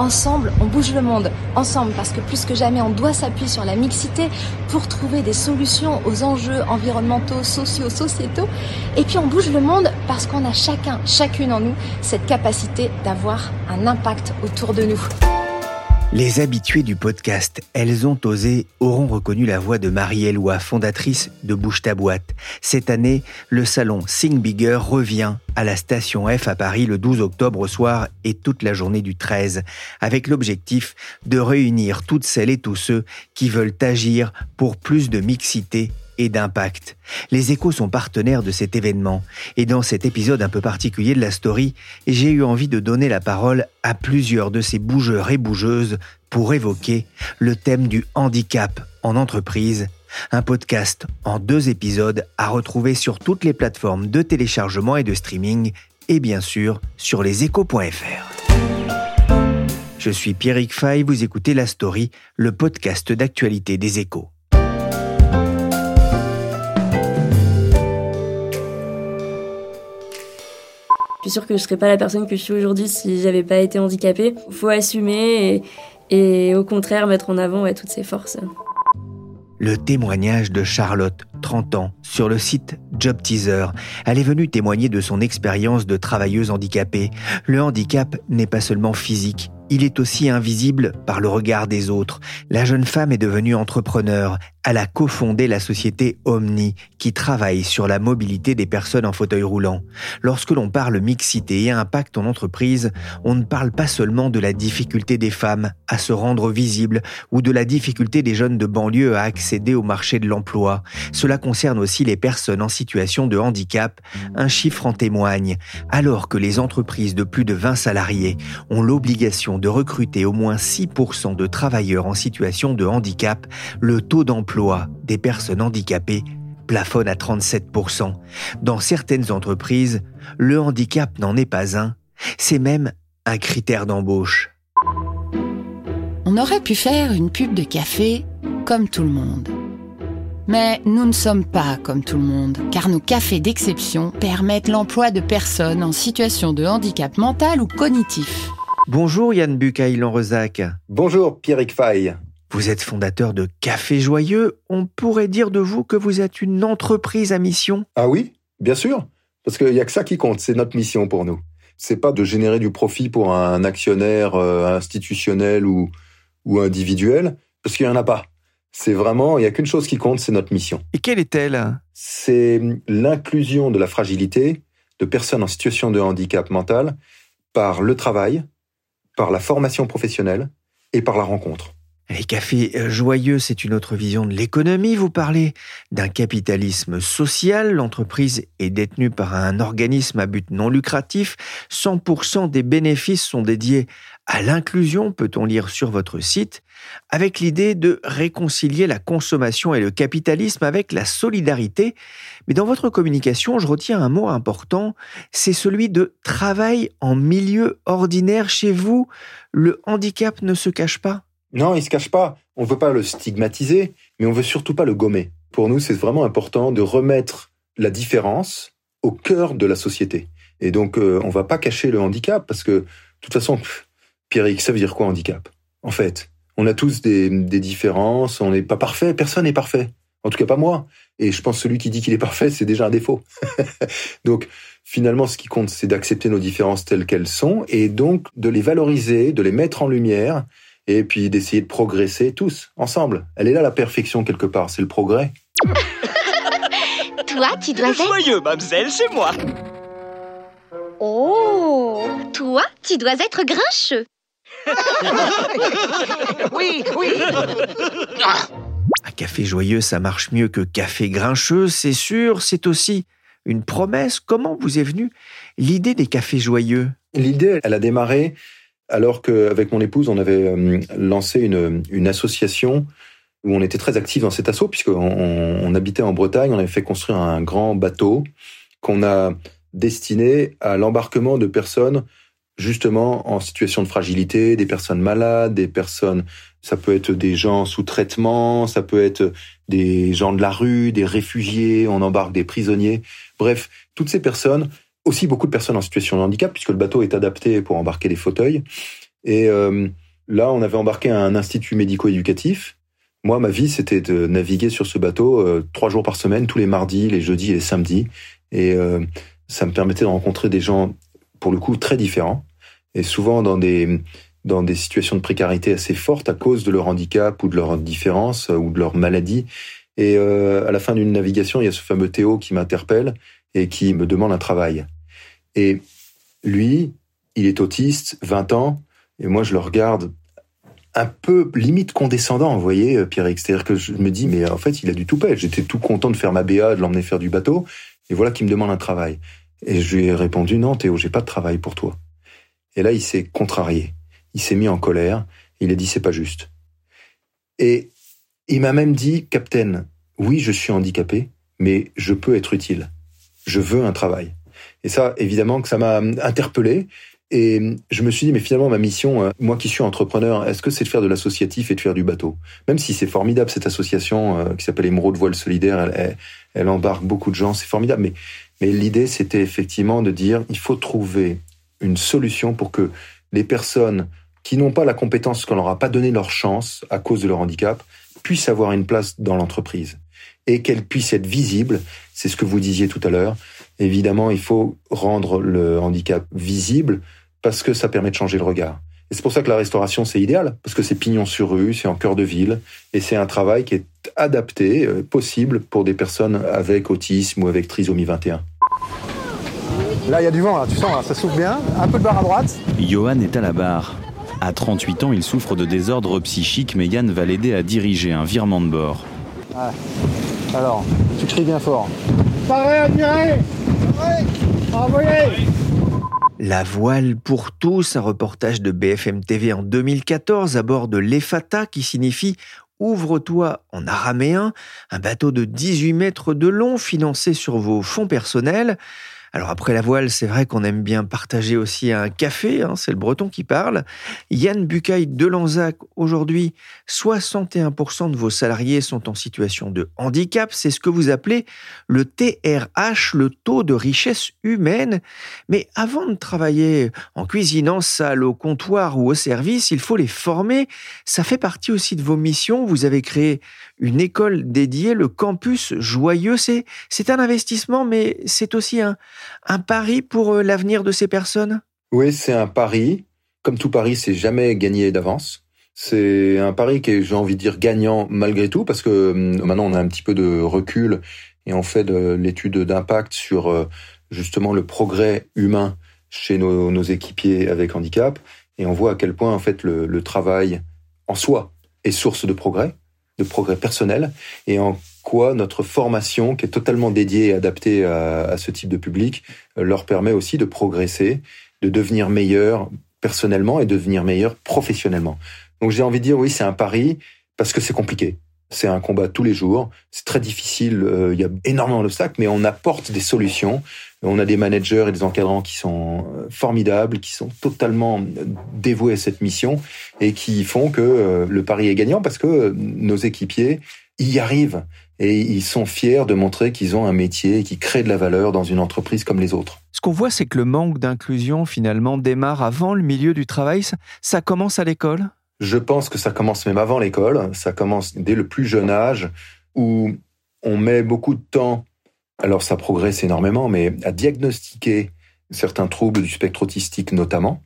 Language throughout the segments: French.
Ensemble, on bouge le monde. Ensemble, parce que plus que jamais, on doit s'appuyer sur la mixité pour trouver des solutions aux enjeux environnementaux, sociaux, sociétaux. Et puis on bouge le monde parce qu'on a chacun, chacune en nous, cette capacité d'avoir un impact autour de nous. Les habitués du podcast Elles ont osé auront reconnu la voix de Marie-Éloi, fondatrice de Bouge ta boîte. Cette année, le salon Sing Bigger revient à la station F à Paris le 12 octobre au soir et toute la journée du 13, avec l'objectif de réunir toutes celles et tous ceux qui veulent agir pour plus de mixité et d'impact. Les échos sont partenaires de cet événement et dans cet épisode un peu particulier de la story, j'ai eu envie de donner la parole à plusieurs de ces bougeurs et bougeuses pour évoquer le thème du handicap en entreprise. Un podcast en deux épisodes à retrouver sur toutes les plateformes de téléchargement et de streaming et bien sûr sur leséchos.fr. Je suis Pierrick Fay, vous écoutez La Story, le podcast d'actualité des échos. Je suis sûre que je serais pas la personne que je suis aujourd'hui si j'avais pas été handicapée. Faut assumer et, au contraire mettre en avant toutes ses forces. Le témoignage de Charlotte, 30 ans, sur le site Job Teaser. Elle est venue témoigner de son expérience de travailleuse handicapée. Le handicap n'est pas seulement physique, il est aussi invisible par le regard des autres. La jeune femme est devenue entrepreneur. Elle a cofondé la société Omni, qui travaille sur la mobilité des personnes en fauteuil roulant. Lorsque l'on parle mixité et impact en entreprise, on ne parle pas seulement de la difficulté des femmes à se rendre visibles ou de la difficulté des jeunes de banlieue à accéder au marché de l'emploi. Cela concerne aussi les personnes en situation de handicap. Un chiffre en témoigne. Alors que les entreprises de plus de 20 salariés ont l'obligation de recruter au moins 6% de travailleurs en situation de handicap, le taux d'emploi des personnes handicapées plafonne à 37%. Dans certaines entreprises, le handicap n'en est pas un, c'est même un critère d'embauche. On aurait pu faire une pub de café comme tout le monde. Mais nous ne sommes pas comme tout le monde, car nos cafés d'exception permettent l'emploi de personnes en situation de handicap mental ou cognitif. Bonjour Yann Bucaïlan-Rezac. Bonjour Pierrick Fay. Vous êtes fondateur de Café Joyeux. On pourrait dire de vous que vous êtes une entreprise à mission. Ah oui, bien sûr. Parce qu'il n'y a que ça qui compte, c'est notre mission pour nous. C'est pas de générer du profit pour un actionnaire euh, institutionnel ou, ou individuel, parce qu'il n'y en a pas. C'est vraiment, il n'y a qu'une chose qui compte, c'est notre mission. Et quelle est-elle? C'est l'inclusion de la fragilité de personnes en situation de handicap mental par le travail, par la formation professionnelle et par la rencontre. Les cafés joyeux, c'est une autre vision de l'économie. Vous parlez d'un capitalisme social. L'entreprise est détenue par un organisme à but non lucratif. 100% des bénéfices sont dédiés à l'inclusion, peut-on lire sur votre site, avec l'idée de réconcilier la consommation et le capitalisme avec la solidarité. Mais dans votre communication, je retiens un mot important, c'est celui de travail en milieu ordinaire chez vous. Le handicap ne se cache pas non, il se cache pas. On veut pas le stigmatiser, mais on veut surtout pas le gommer. Pour nous, c'est vraiment important de remettre la différence au cœur de la société. Et donc, euh, on va pas cacher le handicap parce que, de toute façon, Pierrick, ça veut dire quoi handicap? En fait, on a tous des, des différences, on n'est pas parfait, personne n'est parfait. En tout cas, pas moi. Et je pense que celui qui dit qu'il est parfait, c'est déjà un défaut. donc, finalement, ce qui compte, c'est d'accepter nos différences telles qu'elles sont et donc de les valoriser, de les mettre en lumière et puis d'essayer de progresser tous, ensemble. Elle est là la perfection quelque part, c'est le progrès. Toi, tu dois être... Joyeux, mademoiselle, c'est moi. Oh Toi, tu dois être grincheux. Oui, oui. Un café joyeux, ça marche mieux que café grincheux, c'est sûr. C'est aussi une promesse. Comment vous est venue l'idée des cafés joyeux? L'idée, elle a démarré alors qu'avec mon épouse, on avait euh, lancé une, une association où on était très actifs dans cet assaut, puisqu'on on habitait en Bretagne, on avait fait construire un grand bateau qu'on a destiné à l'embarquement de personnes justement en situation de fragilité, des personnes malades, des personnes, ça peut être des gens sous traitement, ça peut être des gens de la rue, des réfugiés, on embarque des prisonniers. Bref, toutes ces personnes, aussi beaucoup de personnes en situation de handicap, puisque le bateau est adapté pour embarquer des fauteuils. Et euh, là, on avait embarqué un institut médico-éducatif. Moi, ma vie, c'était de naviguer sur ce bateau euh, trois jours par semaine, tous les mardis, les jeudis et les samedis. Et euh, ça me permettait de rencontrer des gens, pour le coup, très différents et souvent dans des dans des situations de précarité assez fortes à cause de leur handicap ou de leur différence euh, ou de leur maladie. Et euh, à la fin d'une navigation, il y a ce fameux Théo qui m'interpelle et qui me demande un travail. Et lui, il est autiste, 20 ans, et moi je le regarde un peu limite condescendant, vous voyez, euh, Pierre. C'est-à-dire que je me dis, mais en fait, il a du tout paix. J'étais tout content de faire ma BA, de l'emmener faire du bateau, et voilà qu'il me demande un travail. Et je lui ai répondu, non, Théo, j'ai pas de travail pour toi. Et là, il s'est contrarié. Il s'est mis en colère. Il a dit c'est pas juste. Et il m'a même dit, Captain, oui, je suis handicapé, mais je peux être utile. Je veux un travail. Et ça, évidemment, que ça m'a interpellé. Et je me suis dit, mais finalement, ma mission, euh, moi qui suis entrepreneur, est-ce que c'est de faire de l'associatif et de faire du bateau? Même si c'est formidable, cette association euh, qui s'appelle Émeraude Voile Solidaire, elle, embarque beaucoup de gens, c'est formidable. Mais l'idée, c'était effectivement de dire, il faut trouver une solution pour que les personnes qui n'ont pas la compétence, qu'on leur a pas donné leur chance à cause de leur handicap, puissent avoir une place dans l'entreprise et qu'elles puissent être visibles. C'est ce que vous disiez tout à l'heure. Évidemment, il faut rendre le handicap visible parce que ça permet de changer le regard. Et c'est pour ça que la restauration, c'est idéal, parce que c'est pignon sur rue, c'est en cœur de ville, et c'est un travail qui est adapté, euh, possible pour des personnes avec autisme ou avec trisomie 21. Là, il y a du vent, là, tu sens, ça souffle bien. Un peu de barre à droite. Johan est à la barre. À 38 ans, il souffre de désordre psychique, mais Yann va l'aider à diriger un virement de bord. Alors, tu cries bien fort. Paré, admiré Envoyé La voile pour tous, un reportage de BFM TV en 2014 à bord de l'Efata qui signifie Ouvre-toi en araméen, un bateau de 18 mètres de long financé sur vos fonds personnels. Alors après la voile, c'est vrai qu'on aime bien partager aussi un café, hein, c'est le breton qui parle. Yann Bucaille de Lanzac, aujourd'hui, 61% de vos salariés sont en situation de handicap, c'est ce que vous appelez le TRH, le taux de richesse humaine. Mais avant de travailler en cuisine, en salle, au comptoir ou au service, il faut les former. Ça fait partie aussi de vos missions. Vous avez créé une école dédiée, le campus joyeux. C'est, c'est un investissement, mais c'est aussi un, un pari pour euh, l'avenir de ces personnes? Oui, c'est un pari. Comme tout pari, c'est jamais gagné d'avance. C'est un pari qui est, j'ai envie de dire, gagnant malgré tout, parce que hum, maintenant on a un petit peu de recul et on fait de l'étude d'impact sur euh, justement le progrès humain chez nos, nos, équipiers avec handicap, et on voit à quel point en fait le, le travail en soi est source de progrès de progrès personnel et en quoi notre formation, qui est totalement dédiée et adaptée à, ce type de public, euh, leur permet aussi de progresser, de devenir meilleur personnellement et de devenir meilleur professionnellement. Donc j'ai envie de dire oui, c'est un pari parce que c'est compliqué. C'est un combat tous les jours. C'est très difficile. Euh, il y a énormément d'obstacles, mais on apporte des solutions. On a des managers et des encadrants qui sont euh, formidables, qui sont totalement dévoués à cette mission et qui font que euh, le pari est gagnant parce que nos équipiers y arrivent et ils sont fiers de montrer qu'ils ont un métier et qu'ils créent de la valeur dans une entreprise comme les autres. Ce qu'on voit, c'est que le manque d'inclusion finalement démarre avant le milieu du travail. ça commence à l'école? Je pense que ça commence même avant l'école, ça commence dès le plus jeune âge, où on met beaucoup de temps, alors ça progresse énormément, mais à diagnostiquer certains troubles du spectre autistique notamment.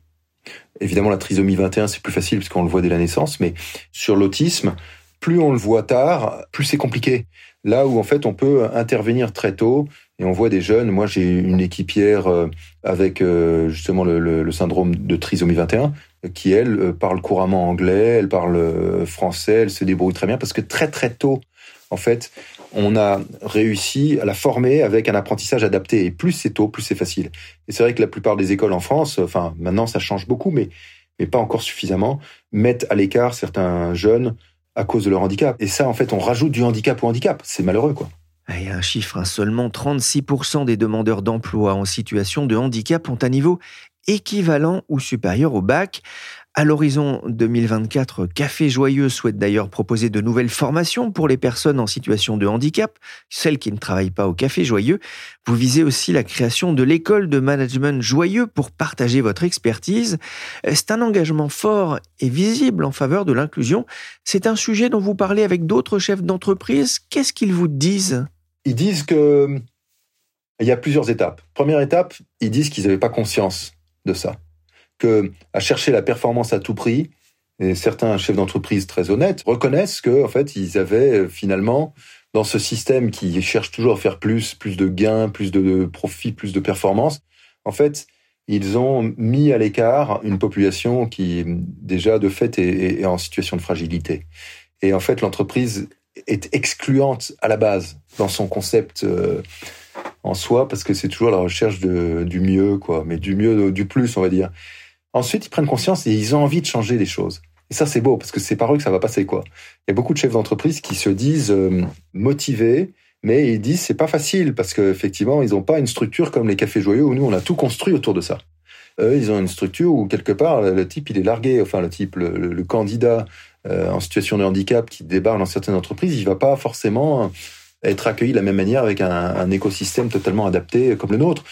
Évidemment, la trisomie 21, c'est plus facile puisqu'on le voit dès la naissance, mais sur l'autisme, plus on le voit tard, plus c'est compliqué. Là où en fait on peut intervenir très tôt et on voit des jeunes. Moi, j'ai une équipière euh, avec euh, justement le, le, syndrome de trisomie 21 qui, elle, euh, parle couramment anglais, elle parle français, elle se débrouille très bien parce que très très tôt, en fait, on a réussi à la former avec un apprentissage adapté. Et plus c'est tôt, plus c'est facile. Et c'est vrai que la plupart des écoles en France, enfin maintenant ça change beaucoup, mais mais pas encore suffisamment, mettent à l'écart certains jeunes à cause de leur handicap. Et ça, en fait, on rajoute du handicap au handicap. C'est malheureux, quoi. Et un chiffre, hein, seulement 36% des demandeurs d'emploi en situation de handicap ont un niveau équivalent ou supérieur au bac. À l'horizon 2024, Café Joyeux souhaite d'ailleurs proposer de nouvelles formations pour les personnes en situation de handicap, celles qui ne travaillent pas au Café Joyeux. Vous visez aussi la création de l'école de management joyeux pour partager votre expertise. C'est un engagement fort et visible en faveur de l'inclusion. C'est un sujet dont vous parlez avec d'autres chefs d'entreprise. Qu'est-ce qu'ils vous disent? Ils disent que il y a plusieurs étapes. Première étape, ils disent qu'ils n'avaient pas conscience de ça que à chercher la performance à tout prix, et certains chefs d'entreprise très honnêtes reconnaissent que en fait ils avaient euh, finalement dans ce système qui cherche toujours à faire plus, plus de gains, plus de profits, plus de performance, en fait, ils ont mis à l'écart une population qui déjà de fait est, en situation de fragilité. Et en fait, l'entreprise est excluante à la base dans son concept euh, en soi parce que c'est toujours la recherche de, du mieux, quoi, mais du mieux, du plus, on va dire. Ensuite, ils prennent conscience et ils ont envie de changer les choses. Et ça, c'est beau parce que c'est par eux que ça va passer, quoi. Il y a beaucoup de chefs d'entreprise qui se disent euh, motivés, mais ils disent c'est pas facile parce qu'effectivement, ils n'ont pas une structure comme les cafés joyeux où nous, on a tout construit autour de ça. Eux, ils ont une structure où quelque part, le type, il est largué. Enfin, le type, le, candidat euh, en situation de handicap qui débarque dans certaines entreprises, il va pas forcément être accueilli de la même manière avec un, un écosystème totalement adapté comme le nôtre.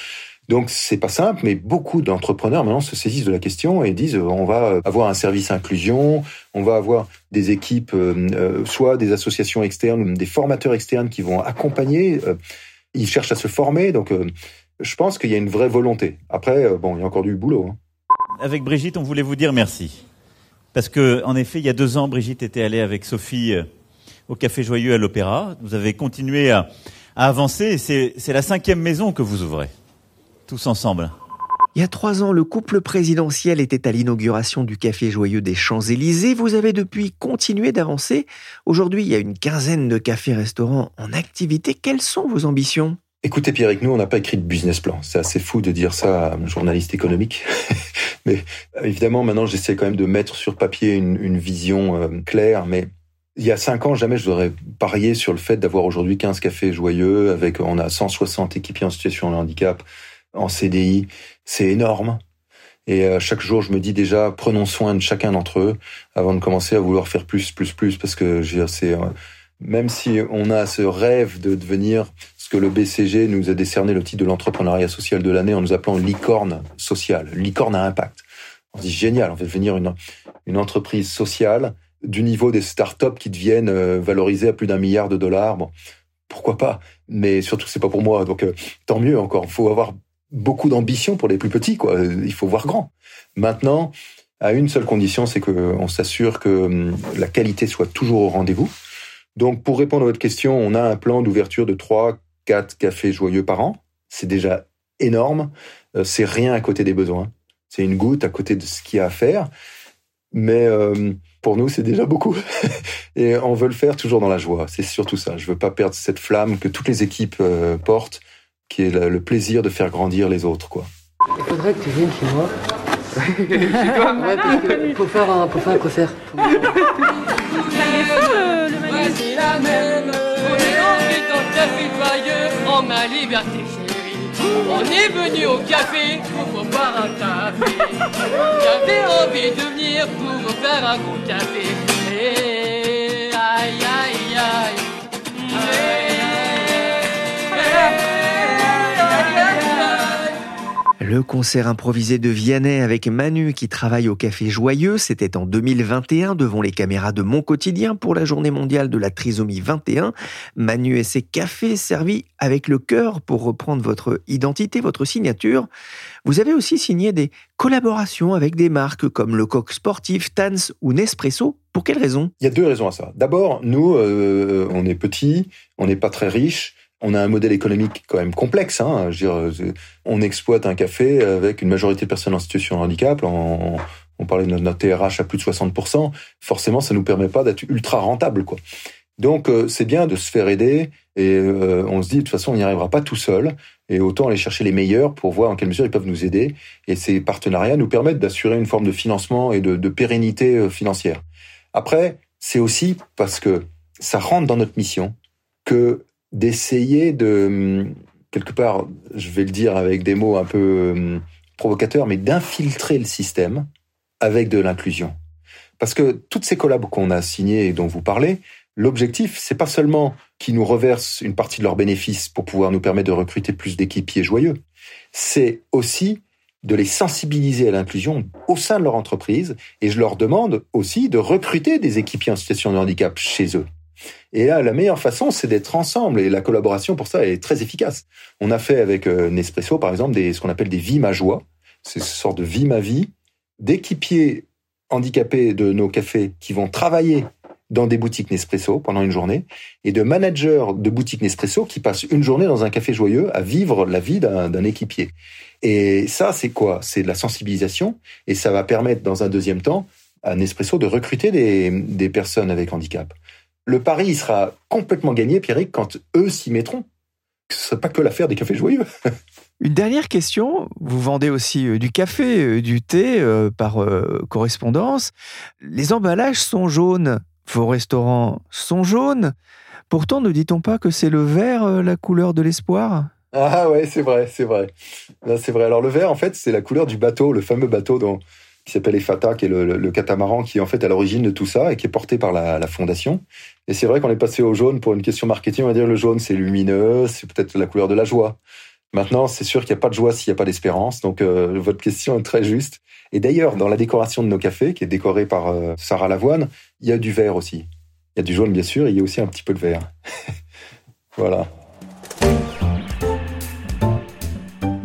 Donc c'est pas simple, mais beaucoup d'entrepreneurs maintenant se saisissent de la question et disent euh, on va avoir un service inclusion, on va avoir des équipes, euh, euh, soit des associations externes, des formateurs externes qui vont accompagner. ils cherchent à se former, donc je pense qu'il y a une vraie volonté. Après, bon, il y a encore du boulot. Hein. Avec Brigitte, on voulait vous dire merci. Parce que, en effet, il y a deux ans, Brigitte était allée avec Sophie au Café Joyeux à l'Opéra. Vous avez continué à, à avancer et c'est la cinquième maison que vous ouvrez tous ensemble. Il y a trois ans, le couple présidentiel était à l'inauguration du Café Joyeux des Champs-Élysées. Vous avez depuis continué d'avancer. Aujourd'hui, il y a une quinzaine de cafés-restaurants en activité. Quelles sont vos ambitions? Écoutez Pierre, nous, on n'a pas écrit de business plan. C'est assez fou de dire ça à un journaliste économique. mais évidemment, maintenant, j'essaie quand même de mettre sur papier une, vision euh, claire. Mais il y a cinq ans, jamais je n'aurais parié sur le fait d'avoir aujourd'hui 15 cafés joyeux avec, on a 160 équipiers en situation de handicap en CDI, c'est énorme. Et euh, chaque jour, je me dis déjà, prenons soin de chacun d'entre eux avant de commencer à vouloir faire plus, plus, plus, parce que c'est euh, même si on a ce rêve de devenir ce que le BCG nous a décerné le titre de l'entrepreneuriat social de l'année en nous appelant licorne sociale, licorne à impact. On se dit génial, on va devenir une, une entreprise sociale du niveau des startups qui deviennent euh, valorisées à plus d'un milliard de dollars. Bon, pourquoi pas? Mais surtout, c'est pas pour moi. Donc, tant mieux encore. Il faut avoir beaucoup d'ambition pour les plus petits, quoi. Il faut voir grand. Maintenant, à une seule condition, c'est qu'on s'assure que hum, la qualité soit toujours au rendez-vous. Donc, pour répondre à votre question, on a un plan d'ouverture de 3, 4 cafés joyeux par an. C'est déjà énorme. Euh, c'est rien à côté des besoins. C'est une goutte à côté de ce qu'il y a à faire. Mais euh, pour nous, c'est déjà beaucoup. Et on veut le faire toujours dans la joie. C'est surtout ça. Je veux pas perdre cette flamme que toutes les équipes euh, portent qui est le plaisir de faire grandir les autres, quoi. Il faudrait que tu viennes chez moi. Ouais, parce que faire un, faire un concert. Voici la même, on est entré dans le café joyeux en ma liberté chérie. On est venu au café pour boire un café. J'avais envie de venir pour faire un gros café. Le concert improvisé de Vianney avec Manu qui travaille au Café Joyeux, c'était en 2021 devant les caméras de Mon Quotidien pour la journée mondiale de la trisomie 21. Manu et ses cafés servis avec le cœur pour reprendre votre identité, votre signature. Vous avez aussi signé des collaborations avec des marques comme le Coq Sportif, Tans ou Nespresso. Pour quelles raisons? Il y a deux raisons à ça. D'abord, nous, euh, on est petits, on n'est pas très riches on a un modèle économique quand même complexe. Hein. Je veux dire, on exploite un café avec une majorité de personnes en situation de handicap. On, parlait de notre TRH à plus de 60%. Forcément, ça nous permet pas d'être ultra rentable. quoi. Donc euh, c'est bien de se faire aider et euh, on se dit de toute façon on n'y arrivera pas tout seul et autant aller chercher les meilleurs pour voir en quelle mesure ils peuvent nous aider et ces partenariats nous permettent d'assurer une forme de financement et de, pérennité euh, financière. Après, c'est aussi parce que ça rentre dans notre mission que d'essayer de hum, quelque part, je vais le dire avec des mots un peu hum, provocateurs, mais d'infiltrer le système avec de l'inclusion. Parce que toutes ces collabs qu'on a signées et dont vous parlez, L'objectif, c'est pas seulement qu'ils nous reversent une partie de leurs bénéfices pour pouvoir nous permettre de recruter plus d'équipiers joyeux, c'est aussi de les sensibiliser à l'inclusion au sein de leur entreprise et je leur demande aussi de recruter des équipiers en situation de handicap chez eux. Et là, la meilleure façon, c'est d'être ensemble et la collaboration pour ça est très efficace. On a fait avec euh, Nespresso, par exemple, des, ce qu'on appelle des vies ma joie. C'est ce sort de vie ma vie d'équipiers handicapés de nos cafés qui vont travailler dans des boutiques Nespresso pendant une journée et de managers de boutiques Nespresso qui passent une journée dans un café joyeux à vivre la vie d'un équipier. Et ça, c'est quoi? C'est de la sensibilisation et ça va permettre dans un deuxième temps à Nespresso de recruter des personnes avec handicap. Le pari il sera complètement gagné, Pierrick, quand eux s'y mettront. Ce ne pas que l'affaire des cafés joyeux. Une dernière question, vous vendez aussi euh, du café, euh, du thé euh, par correspondance. Les emballages sont jaunes. Vos restaurants sont jaunes. Pourtant, ne dit-on pas que c'est le vert euh, la couleur de l'espoir? Ah ouais, c'est vrai, c'est vrai. C'est vrai. Alors le vert, en fait, c'est la couleur du bateau, le fameux bateau dont, qui s'appelle Efata, qui est le, catamaran qui est en fait à l'origine de tout ça et qui est porté par la, fondation. Et c'est vrai qu'on est passé au jaune pour une question marketing. On va dire le jaune, c'est lumineux, c'est peut-être la couleur de la joie. Maintenant, c'est sûr qu'il n'y a pas de joie s'il n'y a pas d'espérance. Donc, euh, votre question est très juste. Et d'ailleurs, dans la décoration de nos cafés, qui est décorée par euh, Sarah Lavoine, il y a du vert aussi. Il y a du jaune, bien sûr, il y a aussi un petit peu de vert. voilà.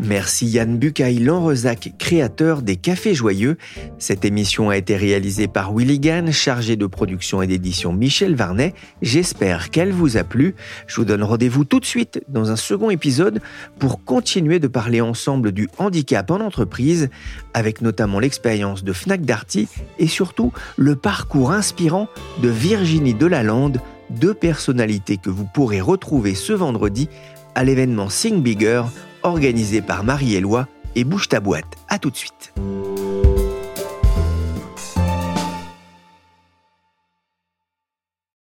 Merci Yann Bucaille Lanrezac, créateur des Cafés Joyeux. Cette émission a été réalisée par Willy Gann, chargé de production et d'édition Michel Varnet. J'espère qu'elle vous a plu. Je vous donne rendez-vous tout de suite dans un second épisode pour continuer de parler ensemble du handicap en entreprise, avec notamment l'expérience de Fnac Darty et surtout le parcours inspirant de Virginie Delalande, deux personnalités que vous pourrez retrouver ce vendredi à l'événement Sing Bigger organisé par Marie-Éloi et Bouge ta boîte. À tout de suite.